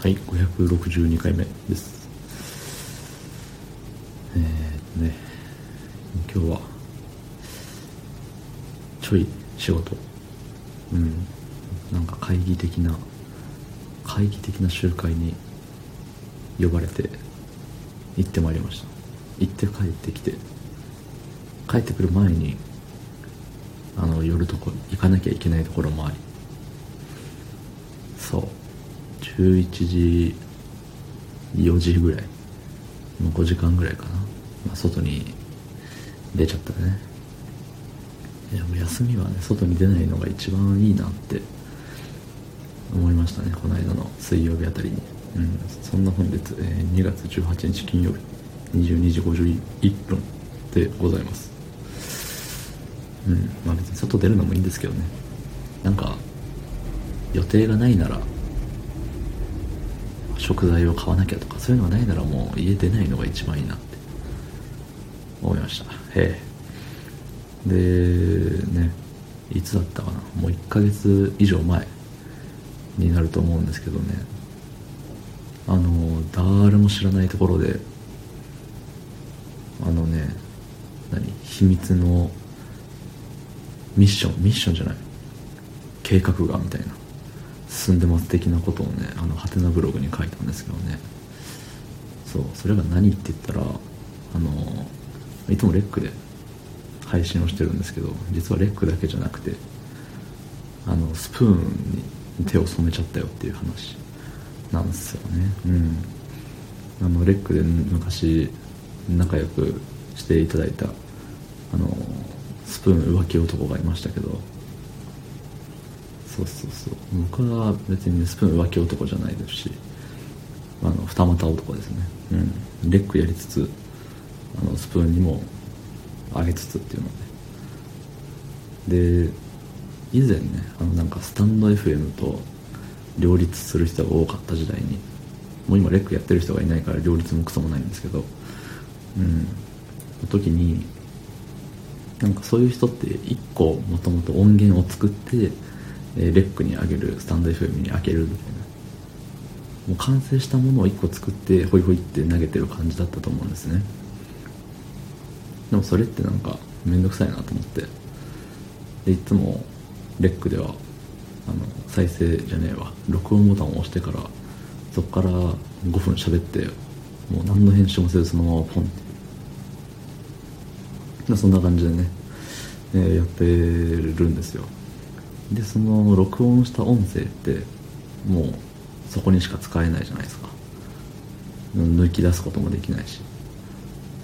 はい562回目です。えー、ね今日はちょい仕事。うんなんか会議的な会議的な集会に呼ばれて行ってまいりました。行って帰ってきて帰ってくる前にあの寄るとこ行かなきゃいけないところもあり。そう。11時4時ぐらいもう5時間ぐらいかな、まあ、外に出ちゃったね。いやもう休みはね外に出ないのが一番いいなって思いましたね。この間の水曜日あたりに。うん。そんな本日、えー、2月18日金曜日22時51分でございます。うん。まあ別に外出るのもいいんですけどね。なんか予定がないなら食材を買わなきゃとかそういうのがないならもう家出ないのが一番いいなって思いました。へえ。でねいつだったかな。もう1ヶ月以上前になると思うんですけどね。あの誰も知らないところであのね何？秘密のミッション？ミッションじゃない。計画がみたいな。進んでます的なことをねあのハテナブログに書いたんですけどね。そうそれが何って言ったらあのいつもレックで配信をしてるんですけど実はレックだけじゃなくてあのスプーンに手を染めちゃったよっていう話なんですよね。うん。あのレックで昔仲良くしていただいたあのスプーン浮気男がいましたけどそうそうそう。僕は別に、スプーン浮気男じゃないですしあの二股男ですね。うん。レックやりつつあのスプーンにもあげつつっていうので。で以前ねあのなんかスタンド FM と両立する人が多かった時代にもう今レックやってる人がいないから両立もクソもないんですけどうん。の時になんかそういう人って1個もともと音源を作って、レックにあげるスタンド FM に開けるみたいな。もう完成したものを1個作ってホイホイって投げてる感じだったと思うんですね。でもそれってなんか面倒くさいなと思って。でいつもレックではあの再生じゃねえわ。録音ボタンを押してからそこから5分喋ってもう何の編集もせずそのままポンって。そんな感じでね、えー、やってるんですよ。でその録音した音声ってもうそこにしか使えないじゃないですか。抜き出すこともできないし。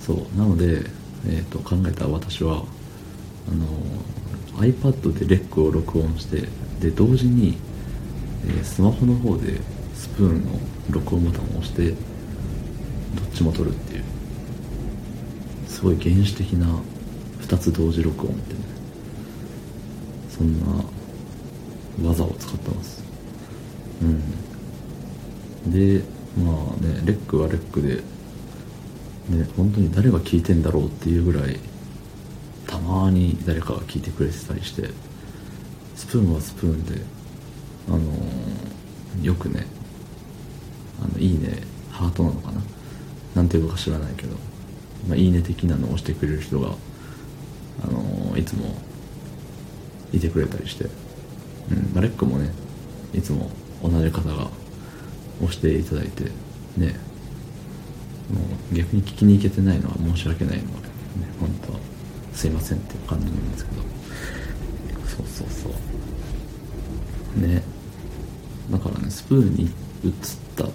そう。なので、えーと、考えた私はあの iPad でレックを録音してで同時に、えー、スマホの方でスプーンの録音ボタンを押してどっちも撮るっていう。すごい原始的な2つ同時録音ってね。そんな技を使ってます。うん。でまあねレックはレックでね本当に誰が聞いてんだろうっていうぐらいたまに誰かが聞いてくれてたりしてスプーンはスプーンであのー、よくねあのいいねハートなのかな？なんていうか知らないけど、まあ、いいね的なのを押してくれる人があのいつもいてくれたりして、うん。ま、レックもねいつも同じ方が押していただいてね。もう逆に聞きに行けてないのは申し訳ないので、ね、本当はすいませんっていう感じなんですけど。そうそうそう。ね。だからねスプーンに移った移っ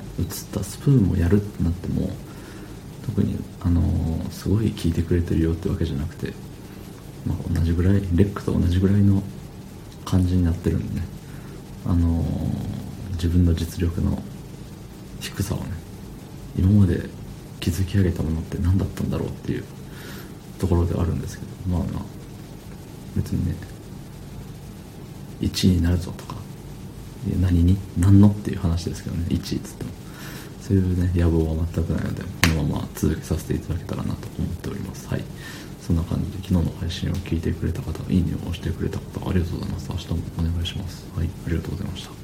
たスプーンもやるってなっても特にあのー、すごい聞いてくれてるよってわけじゃなくてまあ、同じぐらいレックと同じぐらいの感じになってるんでね。あの、自分の実力の低さをね今まで築き上げたものって何だったんだろうっていうところではあるんですけどまあまあ別にね1位になるぞとか何に？何のっていう話ですけどね1位っつっても。そういうね野望は全くないのでこのまま続けさせていただけたらなと思っております。はい。そんな感じで昨日の配信を聞いてくれた方いいねを押してくれた方ありがとうございます。明日もお願いします。はいありがとうございました。